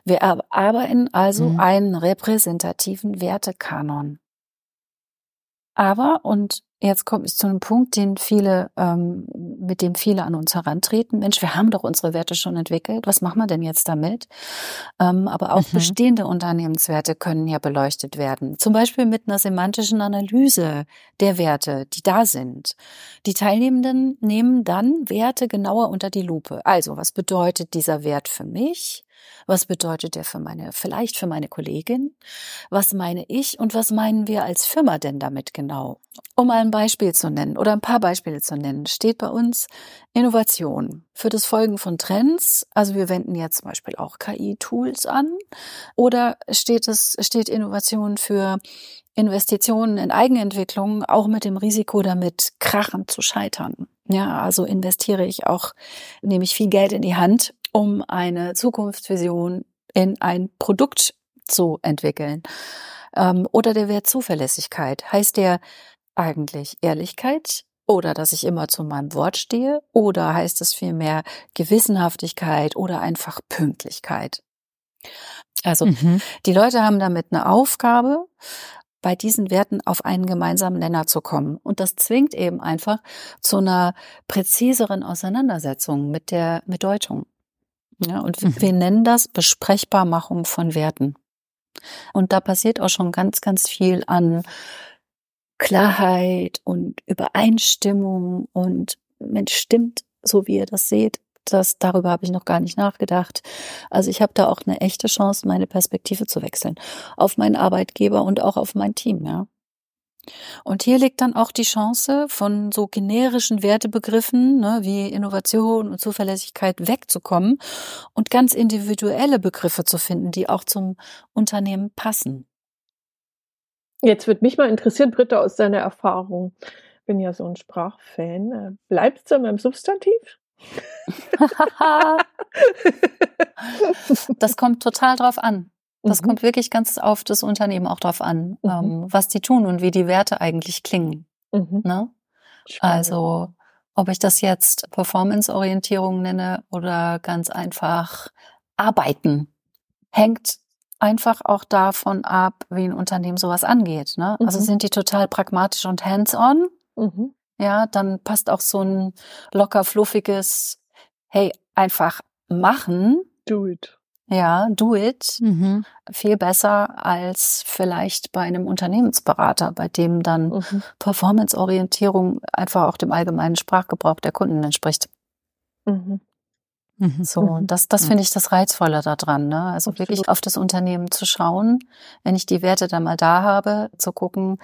Wir arbeiten also mhm. einen repräsentativen Wertekanon. Aber, und jetzt kommt es zu einem Punkt, den viele, ähm, mit dem viele an uns herantreten. Mensch, wir haben doch unsere Werte schon entwickelt. Was machen wir denn jetzt damit? Ähm, aber auch mhm. bestehende Unternehmenswerte können ja beleuchtet werden. Zum Beispiel mit einer semantischen Analyse der Werte, die da sind. Die Teilnehmenden nehmen dann Werte genauer unter die Lupe. Also, was bedeutet dieser Wert für mich? Was bedeutet der für meine, vielleicht für meine Kollegin? Was meine ich und was meinen wir als Firma denn damit genau? Um mal ein Beispiel zu nennen oder ein paar Beispiele zu nennen, steht bei uns Innovation für das Folgen von Trends. Also wir wenden jetzt zum Beispiel auch KI-Tools an oder steht es, steht Innovation für Investitionen in Eigenentwicklung, auch mit dem Risiko damit krachen zu scheitern. Ja, also investiere ich auch, nehme ich viel Geld in die Hand um eine Zukunftsvision in ein Produkt zu entwickeln. Ähm, oder der Wert Zuverlässigkeit. Heißt der eigentlich Ehrlichkeit oder dass ich immer zu meinem Wort stehe? Oder heißt es vielmehr Gewissenhaftigkeit oder einfach Pünktlichkeit? Also mhm. die Leute haben damit eine Aufgabe, bei diesen Werten auf einen gemeinsamen Nenner zu kommen. Und das zwingt eben einfach zu einer präziseren Auseinandersetzung mit der mit Deutung. Ja, und mhm. wir nennen das Besprechbarmachung von Werten. Und da passiert auch schon ganz, ganz viel an Klarheit und Übereinstimmung und Mensch stimmt, so wie ihr das seht. Das, darüber habe ich noch gar nicht nachgedacht. Also ich habe da auch eine echte Chance, meine Perspektive zu wechseln. Auf meinen Arbeitgeber und auch auf mein Team, ja. Und hier liegt dann auch die Chance, von so generischen Wertebegriffen ne, wie Innovation und Zuverlässigkeit wegzukommen und ganz individuelle Begriffe zu finden, die auch zum Unternehmen passen. Jetzt würde mich mal interessieren, Britta, aus deiner Erfahrung. Ich bin ja so ein Sprachfan. Äh, bleibst du beim Substantiv? das kommt total drauf an. Das mhm. kommt wirklich ganz auf das Unternehmen auch drauf an, mhm. ähm, was die tun und wie die Werte eigentlich klingen. Mhm. Ne? Also, ob ich das jetzt Performance-Orientierung nenne oder ganz einfach Arbeiten, hängt einfach auch davon ab, wie ein Unternehmen sowas angeht. Ne? Also mhm. sind die total pragmatisch und hands-on, mhm. ja, dann passt auch so ein locker fluffiges, hey, einfach machen. Do it. Ja, do it. Mhm. Viel besser als vielleicht bei einem Unternehmensberater, bei dem dann mhm. Performance-Orientierung einfach auch dem allgemeinen Sprachgebrauch der Kunden entspricht. Mhm. mhm. So, und das, das finde ich das Reizvolle daran, ne? Also Absolut. wirklich auf das Unternehmen zu schauen, wenn ich die Werte dann mal da habe, zu gucken,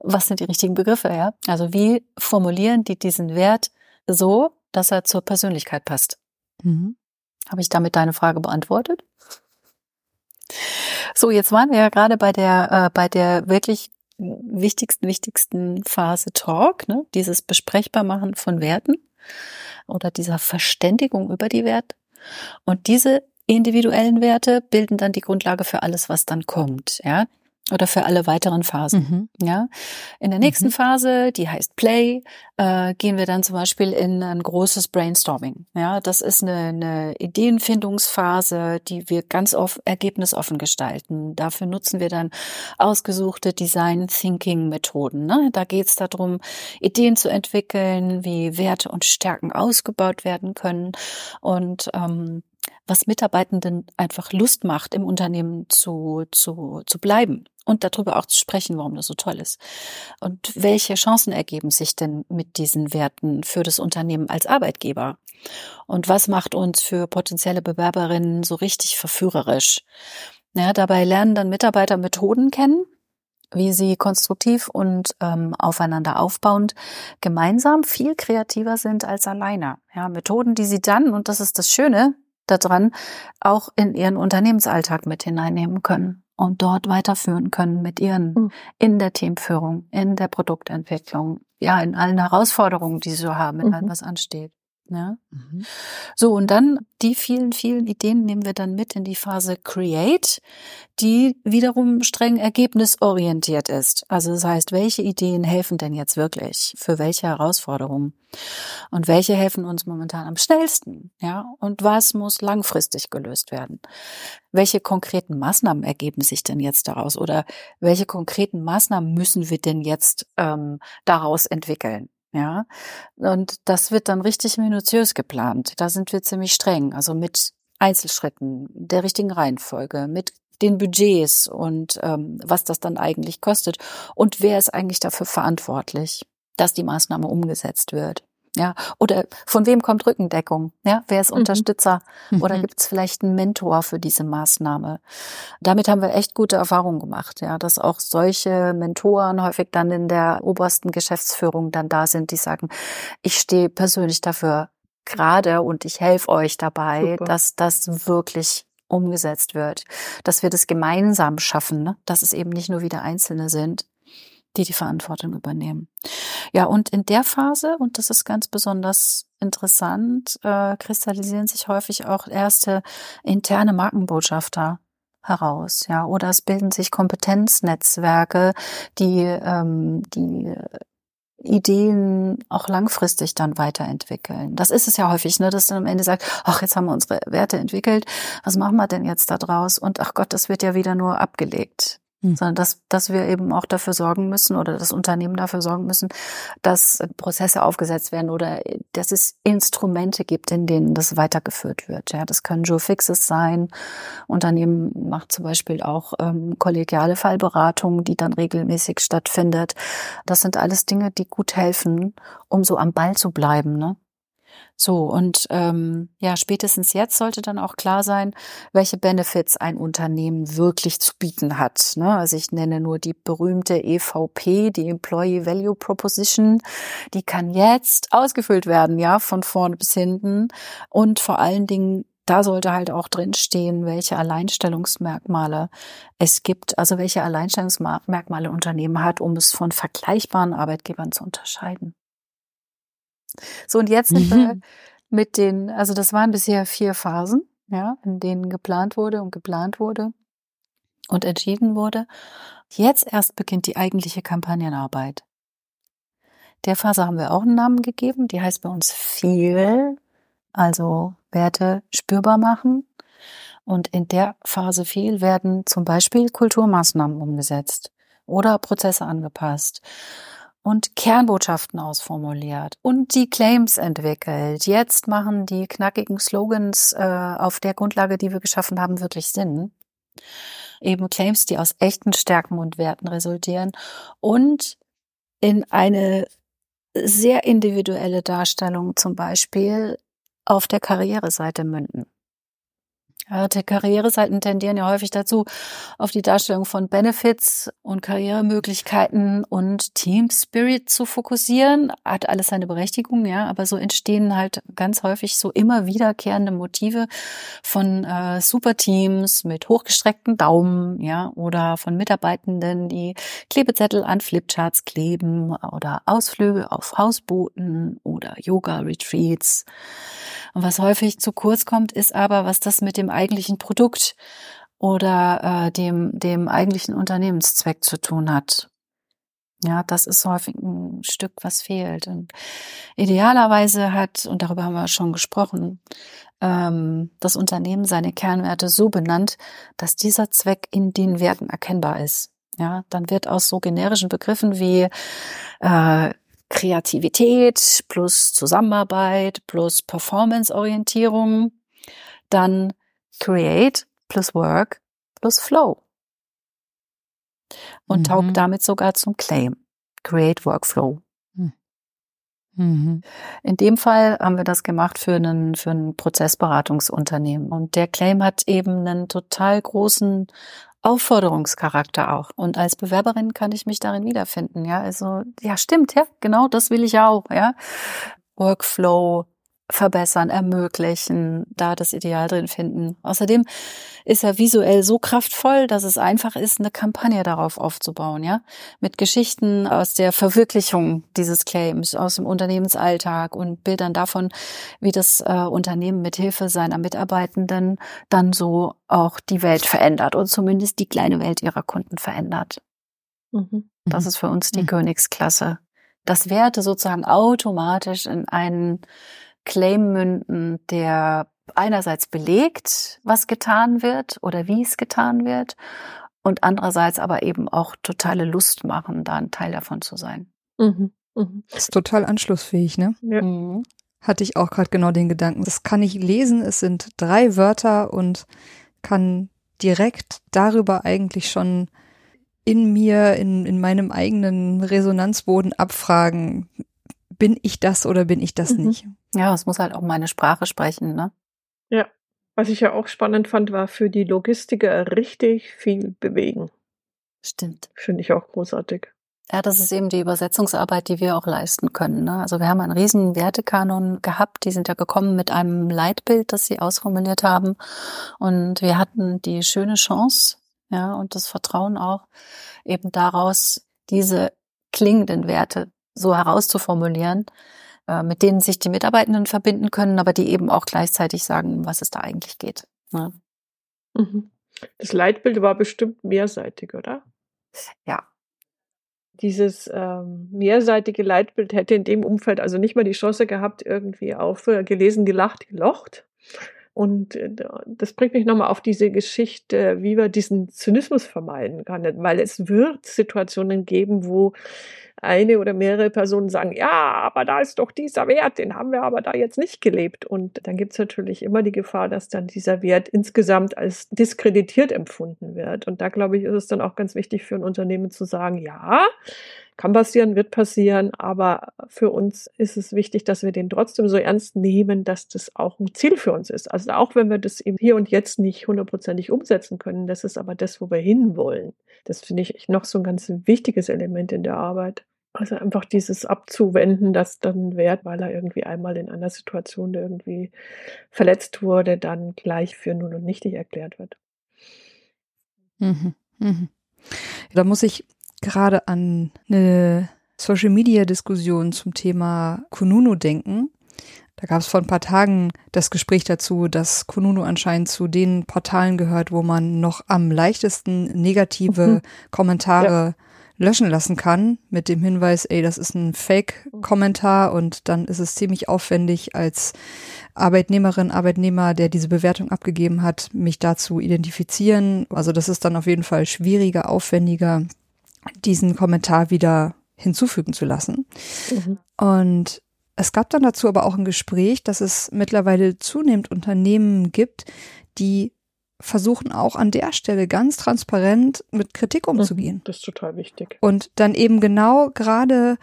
was sind die richtigen Begriffe, ja? Also wie formulieren die diesen Wert so, dass er zur Persönlichkeit passt? Mhm. Habe ich damit deine Frage beantwortet? So, jetzt waren wir ja gerade bei der, äh, bei der wirklich wichtigsten, wichtigsten Phase Talk, ne? dieses Besprechbarmachen von Werten oder dieser Verständigung über die Werte. Und diese individuellen Werte bilden dann die Grundlage für alles, was dann kommt. Ja, oder für alle weiteren Phasen. Mhm. Ja, in der nächsten mhm. Phase, die heißt Play, äh, gehen wir dann zum Beispiel in ein großes Brainstorming. Ja, das ist eine, eine Ideenfindungsphase, die wir ganz oft ergebnisoffen gestalten. Dafür nutzen wir dann ausgesuchte Design Thinking Methoden. Ne? Da geht es darum, Ideen zu entwickeln, wie Werte und Stärken ausgebaut werden können und ähm, was Mitarbeitenden einfach Lust macht, im Unternehmen zu, zu, zu bleiben und darüber auch zu sprechen, warum das so toll ist. Und welche Chancen ergeben sich denn mit diesen Werten für das Unternehmen als Arbeitgeber? Und was macht uns für potenzielle Bewerberinnen so richtig verführerisch? Ja, dabei lernen dann Mitarbeiter Methoden kennen, wie sie konstruktiv und ähm, aufeinander aufbauend gemeinsam viel kreativer sind als alleine. Ja, Methoden, die sie dann, und das ist das Schöne daran, auch in ihren Unternehmensalltag mit hineinnehmen können und dort weiterführen können mit ihren mhm. in der Teamführung, in der Produktentwicklung, ja, in allen Herausforderungen, die sie so haben, in mhm. allem, was ansteht. Ja. Mhm. So, und dann die vielen, vielen Ideen nehmen wir dann mit in die Phase Create, die wiederum streng ergebnisorientiert ist. Also das heißt, welche Ideen helfen denn jetzt wirklich? Für welche Herausforderungen? Und welche helfen uns momentan am schnellsten? Ja, und was muss langfristig gelöst werden? Welche konkreten Maßnahmen ergeben sich denn jetzt daraus? Oder welche konkreten Maßnahmen müssen wir denn jetzt ähm, daraus entwickeln? Ja, und das wird dann richtig minutiös geplant. Da sind wir ziemlich streng, also mit Einzelschritten, der richtigen Reihenfolge, mit den Budgets und ähm, was das dann eigentlich kostet und wer ist eigentlich dafür verantwortlich, dass die Maßnahme umgesetzt wird. Ja, oder von wem kommt Rückendeckung? Ja, wer ist mhm. Unterstützer? Oder mhm. gibt es vielleicht einen Mentor für diese Maßnahme? Damit haben wir echt gute Erfahrungen gemacht, ja, dass auch solche Mentoren häufig dann in der obersten Geschäftsführung dann da sind, die sagen, ich stehe persönlich dafür gerade und ich helfe euch dabei, Super. dass das wirklich umgesetzt wird, dass wir das gemeinsam schaffen, ne? dass es eben nicht nur wieder Einzelne sind die die Verantwortung übernehmen. Ja, und in der Phase, und das ist ganz besonders interessant, äh, kristallisieren sich häufig auch erste interne Markenbotschafter heraus, ja, oder es bilden sich Kompetenznetzwerke, die ähm, die Ideen auch langfristig dann weiterentwickeln. Das ist es ja häufig, ne, dass dann am Ende sagt, ach, jetzt haben wir unsere Werte entwickelt, was machen wir denn jetzt da draus? Und ach Gott, das wird ja wieder nur abgelegt. Mhm. sondern dass, dass wir eben auch dafür sorgen müssen oder das Unternehmen dafür sorgen müssen, dass Prozesse aufgesetzt werden oder dass es Instrumente gibt, in denen das weitergeführt wird. Ja, das können Joe Fixes sein. Unternehmen macht zum Beispiel auch ähm, kollegiale Fallberatung, die dann regelmäßig stattfindet. Das sind alles Dinge, die gut helfen, um so am Ball zu bleiben. Ne? So, und ähm, ja, spätestens jetzt sollte dann auch klar sein, welche Benefits ein Unternehmen wirklich zu bieten hat. Ne? Also ich nenne nur die berühmte EVP, die Employee Value Proposition. Die kann jetzt ausgefüllt werden, ja, von vorne bis hinten. Und vor allen Dingen da sollte halt auch drinstehen, welche Alleinstellungsmerkmale es gibt, also welche Alleinstellungsmerkmale ein Unternehmen hat, um es von vergleichbaren Arbeitgebern zu unterscheiden. So, und jetzt sind wir mhm. mit den, also das waren bisher vier Phasen, ja, in denen geplant wurde und geplant wurde und entschieden wurde. Jetzt erst beginnt die eigentliche Kampagnenarbeit. Der Phase haben wir auch einen Namen gegeben, die heißt bei uns viel, also Werte spürbar machen. Und in der Phase viel werden zum Beispiel Kulturmaßnahmen umgesetzt oder Prozesse angepasst und Kernbotschaften ausformuliert und die Claims entwickelt. Jetzt machen die knackigen Slogans äh, auf der Grundlage, die wir geschaffen haben, wirklich Sinn. Eben Claims, die aus echten Stärken und Werten resultieren und in eine sehr individuelle Darstellung zum Beispiel auf der Karriereseite münden. Ja, Karriereseiten tendieren ja häufig dazu, auf die Darstellung von Benefits und Karrieremöglichkeiten und Team Spirit zu fokussieren. Hat alles seine Berechtigung, ja, aber so entstehen halt ganz häufig so immer wiederkehrende Motive von äh, Superteams mit hochgestreckten Daumen, ja, oder von Mitarbeitenden, die Klebezettel an Flipcharts kleben oder Ausflüge auf Hausbooten oder Yoga-Retreats. Und was häufig zu kurz kommt, ist aber, was das mit dem eigentlichen Produkt oder äh, dem, dem eigentlichen Unternehmenszweck zu tun hat. Ja, das ist häufig ein Stück, was fehlt. Und idealerweise hat, und darüber haben wir schon gesprochen, ähm, das Unternehmen seine Kernwerte so benannt, dass dieser Zweck in den Werten erkennbar ist. Ja, dann wird aus so generischen Begriffen wie äh, Kreativität plus Zusammenarbeit plus Performanceorientierung dann Create plus Work plus Flow. Und Mhm. taugt damit sogar zum Claim. Create Workflow. Mhm. In dem Fall haben wir das gemacht für einen, für ein Prozessberatungsunternehmen. Und der Claim hat eben einen total großen Aufforderungscharakter auch. Und als Bewerberin kann ich mich darin wiederfinden. Ja, also, ja, stimmt, ja, genau, das will ich auch, ja. Workflow verbessern, ermöglichen, da das Ideal drin finden. Außerdem ist er visuell so kraftvoll, dass es einfach ist, eine Kampagne darauf aufzubauen, ja. Mit Geschichten aus der Verwirklichung dieses Claims, aus dem Unternehmensalltag und Bildern davon, wie das äh, Unternehmen mit Hilfe seiner Mitarbeitenden dann so auch die Welt verändert und zumindest die kleine Welt ihrer Kunden verändert. Mhm. Das ist für uns die Mhm. Königsklasse. Dass Werte sozusagen automatisch in einen Claim münden, der einerseits belegt, was getan wird oder wie es getan wird und andererseits aber eben auch totale Lust machen, da ein Teil davon zu sein. Mhm. Mhm. Ist total anschlussfähig, ne? Ja. Mhm. Hatte ich auch gerade genau den Gedanken. Das kann ich lesen. Es sind drei Wörter und kann direkt darüber eigentlich schon in mir, in, in meinem eigenen Resonanzboden abfragen, bin ich das oder bin ich das Mhm. nicht? Ja, es muss halt auch meine Sprache sprechen, ne? Was ich ja auch spannend fand, war für die Logistiker richtig viel bewegen. Stimmt. Finde ich auch großartig. Ja, das ist eben die Übersetzungsarbeit, die wir auch leisten können. Ne? Also wir haben einen riesen Wertekanon gehabt. Die sind ja gekommen mit einem Leitbild, das sie ausformuliert haben. Und wir hatten die schöne Chance, ja, und das Vertrauen auch, eben daraus diese klingenden Werte so herauszuformulieren, äh, mit denen sich die Mitarbeitenden verbinden können, aber die eben auch gleichzeitig sagen, um was es da eigentlich geht. Ne? Mhm. Das Leitbild war bestimmt mehrseitig, oder? Ja. Dieses ähm, mehrseitige Leitbild hätte in dem Umfeld also nicht mal die Chance gehabt, irgendwie auf äh, gelesen, gelacht, gelocht. Und äh, das bringt mich nochmal auf diese Geschichte, wie wir diesen Zynismus vermeiden können, weil es wird Situationen geben, wo eine oder mehrere Personen sagen, ja, aber da ist doch dieser Wert, den haben wir aber da jetzt nicht gelebt. Und dann gibt es natürlich immer die Gefahr, dass dann dieser Wert insgesamt als diskreditiert empfunden wird. Und da glaube ich, ist es dann auch ganz wichtig für ein Unternehmen zu sagen, ja, kann passieren, wird passieren, aber für uns ist es wichtig, dass wir den trotzdem so ernst nehmen, dass das auch ein Ziel für uns ist. Also auch wenn wir das eben hier und jetzt nicht hundertprozentig umsetzen können, das ist aber das, wo wir hinwollen. Das finde ich noch so ein ganz wichtiges Element in der Arbeit. Also einfach dieses abzuwenden, dass dann Wert, weil er irgendwie einmal in einer Situation irgendwie verletzt wurde, dann gleich für null und nichtig erklärt wird. Mhm. Mhm. Da muss ich gerade an eine Social Media Diskussion zum Thema Kununu denken. Da gab es vor ein paar Tagen das Gespräch dazu, dass Kununu anscheinend zu den Portalen gehört, wo man noch am leichtesten negative Mhm. Kommentare löschen lassen kann, mit dem Hinweis, ey, das ist ein Fake-Kommentar und dann ist es ziemlich aufwendig als Arbeitnehmerin, Arbeitnehmer, der diese Bewertung abgegeben hat, mich da zu identifizieren. Also das ist dann auf jeden Fall schwieriger, aufwendiger, diesen Kommentar wieder hinzufügen zu lassen. Mhm. Und es gab dann dazu aber auch ein Gespräch, dass es mittlerweile zunehmend Unternehmen gibt, die versuchen auch an der Stelle ganz transparent mit Kritik umzugehen. Das ist total wichtig. Und dann eben genau gerade,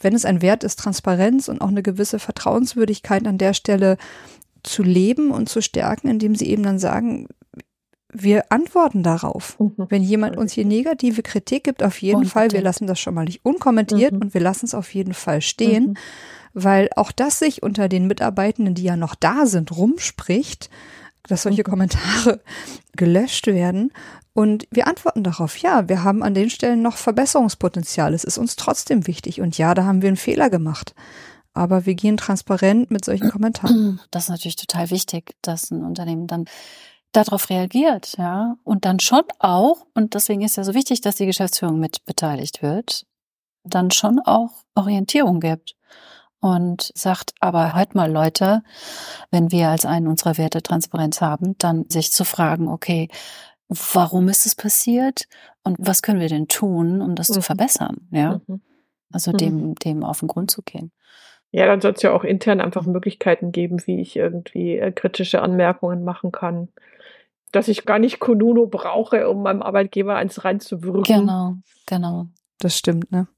wenn es ein Wert ist, Transparenz und auch eine gewisse Vertrauenswürdigkeit an der Stelle zu leben und zu stärken, indem sie eben dann sagen, wir antworten darauf. Mhm. Wenn jemand uns hier negative Kritik gibt, auf jeden Unbedingt. Fall, wir lassen das schon mal nicht unkommentiert Mhm. und wir lassen es auf jeden Fall stehen, Mhm. weil auch das sich unter den Mitarbeitenden, die ja noch da sind, rumspricht, dass solche Mhm. Kommentare gelöscht werden. Und wir antworten darauf, ja, wir haben an den Stellen noch Verbesserungspotenzial. Es ist uns trotzdem wichtig. Und ja, da haben wir einen Fehler gemacht. Aber wir gehen transparent mit solchen Kommentaren. Das ist natürlich total wichtig, dass ein Unternehmen dann darauf reagiert, ja, und dann schon auch, und deswegen ist ja so wichtig, dass die Geschäftsführung mit beteiligt wird, dann schon auch Orientierung gibt und sagt, aber hört mal Leute, wenn wir als einen unserer Werte Transparenz haben, dann sich zu fragen, okay, warum ist es passiert und was können wir denn tun, um das zu Mhm. verbessern, ja, Mhm. also Mhm. dem, dem auf den Grund zu gehen. Ja, dann soll es ja auch intern einfach Möglichkeiten geben, wie ich irgendwie äh, kritische Anmerkungen machen kann. Dass ich gar nicht Konuno brauche, um meinem Arbeitgeber eins reinzuwirken. Genau, genau. Das stimmt, ne?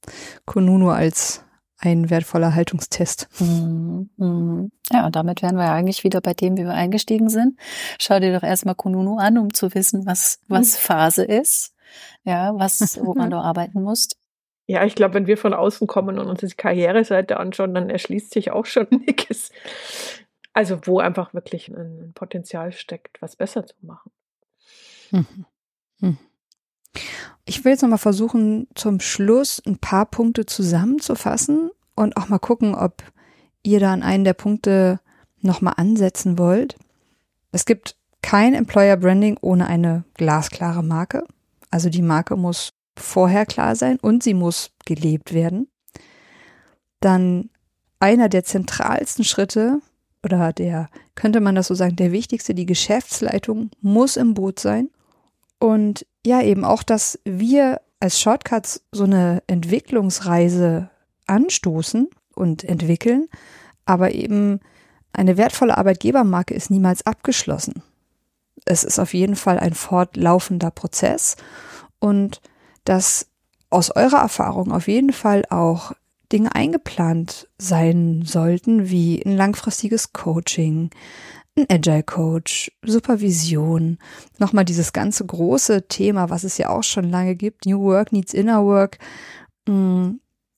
Konuno als ein wertvoller Haltungstest. Mhm, mhm. Ja, und damit wären wir ja eigentlich wieder bei dem, wie wir eingestiegen sind. Schau dir doch erstmal Kununu an, um zu wissen, was, was mhm. Phase ist. Ja, was, woran du arbeiten musst. Ja, ich glaube, wenn wir von außen kommen und uns die Karriereseite anschauen, dann erschließt sich auch schon nichts. Also, wo einfach wirklich ein Potenzial steckt, was besser zu machen. Mhm. Mhm. Ich will jetzt nochmal versuchen, zum Schluss ein paar Punkte zusammenzufassen und auch mal gucken, ob ihr da an einen der Punkte nochmal ansetzen wollt. Es gibt kein Employer Branding ohne eine glasklare Marke. Also die Marke muss vorher klar sein und sie muss gelebt werden. Dann einer der zentralsten Schritte oder der, könnte man das so sagen, der wichtigste, die Geschäftsleitung muss im Boot sein. Und ja, eben auch, dass wir als Shortcuts so eine Entwicklungsreise anstoßen und entwickeln, aber eben eine wertvolle Arbeitgebermarke ist niemals abgeschlossen. Es ist auf jeden Fall ein fortlaufender Prozess und dass aus eurer Erfahrung auf jeden Fall auch Dinge eingeplant sein sollten, wie ein langfristiges Coaching, ein Agile Coach, Supervision, nochmal dieses ganze große Thema, was es ja auch schon lange gibt, New Work needs Inner Work, mm,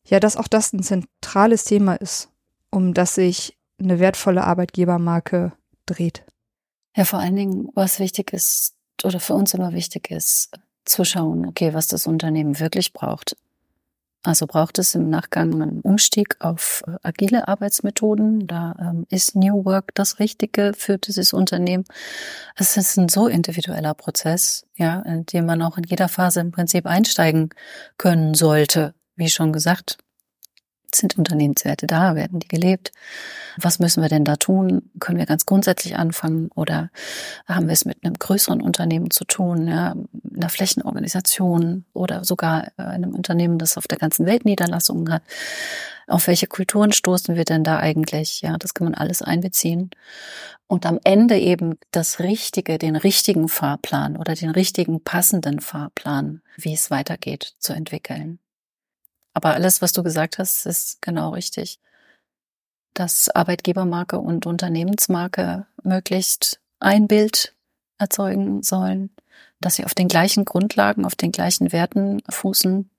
ja, dass auch das ein zentrales Thema ist, um das sich eine wertvolle Arbeitgebermarke dreht. Ja, vor allen Dingen, was wichtig ist oder für uns immer wichtig ist, zu schauen, okay, was das Unternehmen wirklich braucht. Also braucht es im Nachgang einen Umstieg auf äh, agile Arbeitsmethoden. Da ähm, ist New Work das Richtige für dieses Unternehmen. Es ist ein so individueller Prozess, ja, in dem man auch in jeder Phase im Prinzip einsteigen können sollte. Wie schon gesagt, sind Unternehmenswerte da? Werden die gelebt? Was müssen wir denn da tun? Können wir ganz grundsätzlich anfangen oder haben wir es mit einem größeren Unternehmen zu tun, ja, einer Flächenorganisation oder sogar einem Unternehmen, das auf der ganzen Welt Niederlassungen hat? Auf welche Kulturen stoßen wir denn da eigentlich? Ja, das kann man alles einbeziehen. Und am Ende eben das Richtige, den richtigen Fahrplan oder den richtigen passenden Fahrplan, wie es weitergeht, zu entwickeln. Aber alles, was du gesagt hast, ist genau richtig. Dass Arbeitgebermarke und Unternehmensmarke möglichst ein Bild erzeugen sollen, dass sie auf den gleichen Grundlagen, auf den gleichen Werten fußen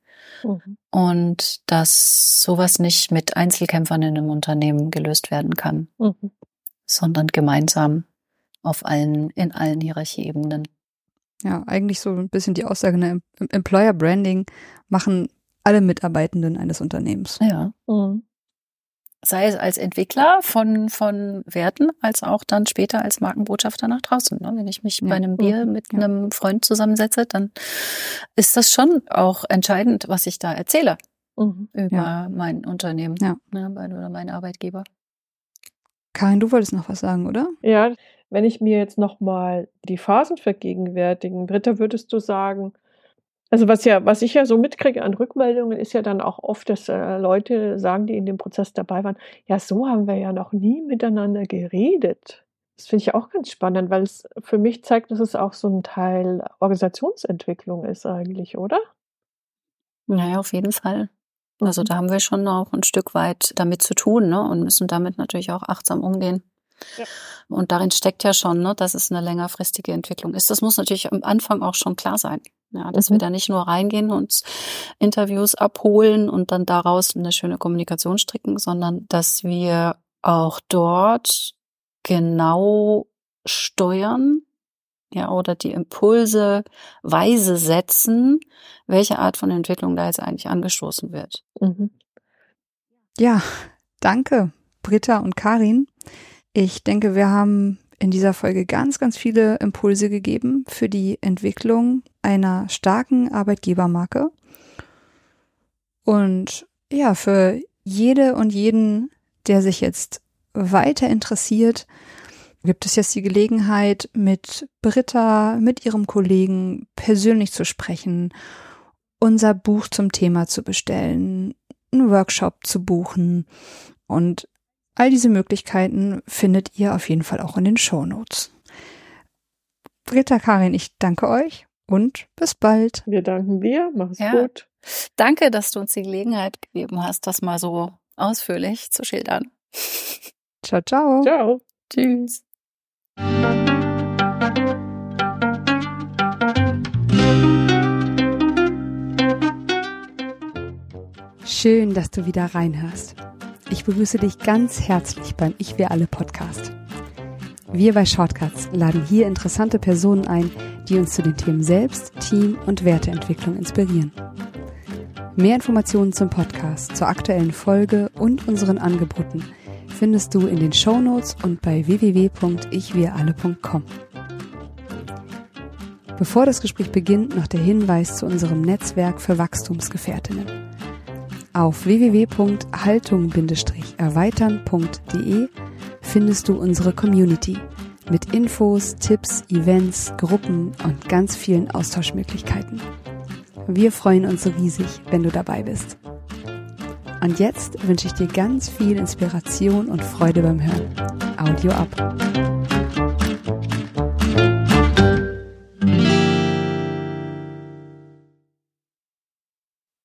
mhm. und dass sowas nicht mit Einzelkämpfern in einem Unternehmen gelöst werden kann, mhm. sondern gemeinsam auf allen, in allen Hierarchieebenen. Ja, eigentlich so ein bisschen die Aussage, ne? Employer Branding machen alle Mitarbeitenden eines Unternehmens. Ja. Mhm. Sei es als Entwickler von, von Werten, als auch dann später als Markenbotschafter nach draußen. Ne? Wenn ich mich ja. bei einem Bier mhm. mit ja. einem Freund zusammensetze, dann ist das schon auch entscheidend, was ich da erzähle mhm. über ja. mein Unternehmen ja. ne, oder meinen Arbeitgeber. Karin, du wolltest noch was sagen, oder? Ja, wenn ich mir jetzt nochmal die Phasen vergegenwärtigen, Britta, würdest du sagen, also was ja, was ich ja so mitkriege an Rückmeldungen, ist ja dann auch oft, dass äh, Leute sagen, die in dem Prozess dabei waren, ja, so haben wir ja noch nie miteinander geredet. Das finde ich auch ganz spannend, weil es für mich zeigt, dass es auch so ein Teil Organisationsentwicklung ist eigentlich, oder? Naja, auf jeden Fall. Also da haben wir schon auch ein Stück weit damit zu tun ne? und müssen damit natürlich auch achtsam umgehen. Ja. Und darin steckt ja schon, ne, dass es eine längerfristige Entwicklung ist. Das muss natürlich am Anfang auch schon klar sein. Ja, dass mhm. wir da nicht nur reingehen, uns Interviews abholen und dann daraus eine schöne Kommunikation stricken, sondern dass wir auch dort genau steuern, ja, oder die Impulse weise setzen, welche Art von Entwicklung da jetzt eigentlich angestoßen wird. Mhm. Ja, danke, Britta und Karin. Ich denke, wir haben in dieser Folge ganz, ganz viele Impulse gegeben für die Entwicklung einer starken Arbeitgebermarke. Und ja, für jede und jeden, der sich jetzt weiter interessiert, gibt es jetzt die Gelegenheit, mit Britta, mit ihrem Kollegen persönlich zu sprechen, unser Buch zum Thema zu bestellen, einen Workshop zu buchen Und all diese Möglichkeiten findet ihr auf jeden Fall auch in den Show Notes. Britta, Karin, ich danke euch und bis bald. Wir danken dir. Mach's Ja. gut. Danke, dass du uns die Gelegenheit gegeben hast, das mal so ausführlich zu schildern. Ciao, ciao. Ciao. Tschüss. Schön, dass du wieder reinhörst. Ich begrüße dich ganz herzlich beim Ich Wir Alle Podcast. Wir bei Shortcuts laden hier interessante Personen ein, die uns zu den Themen Selbst, Team und Werteentwicklung inspirieren. Mehr Informationen zum Podcast, zur aktuellen Folge und unseren Angeboten findest du in den Shownotes und bei www.ichwiralle.com. Bevor das Gespräch beginnt, noch der Hinweis zu unserem Netzwerk für Wachstumsgefährtinnen. Auf www.haltung-erweitern.de findest du unsere Community mit Infos, Tipps, Events, Gruppen und ganz vielen Austauschmöglichkeiten. Wir freuen uns riesig, wenn du dabei bist. Und jetzt wünsche ich dir ganz viel Inspiration und Freude beim Hören. Audio ab.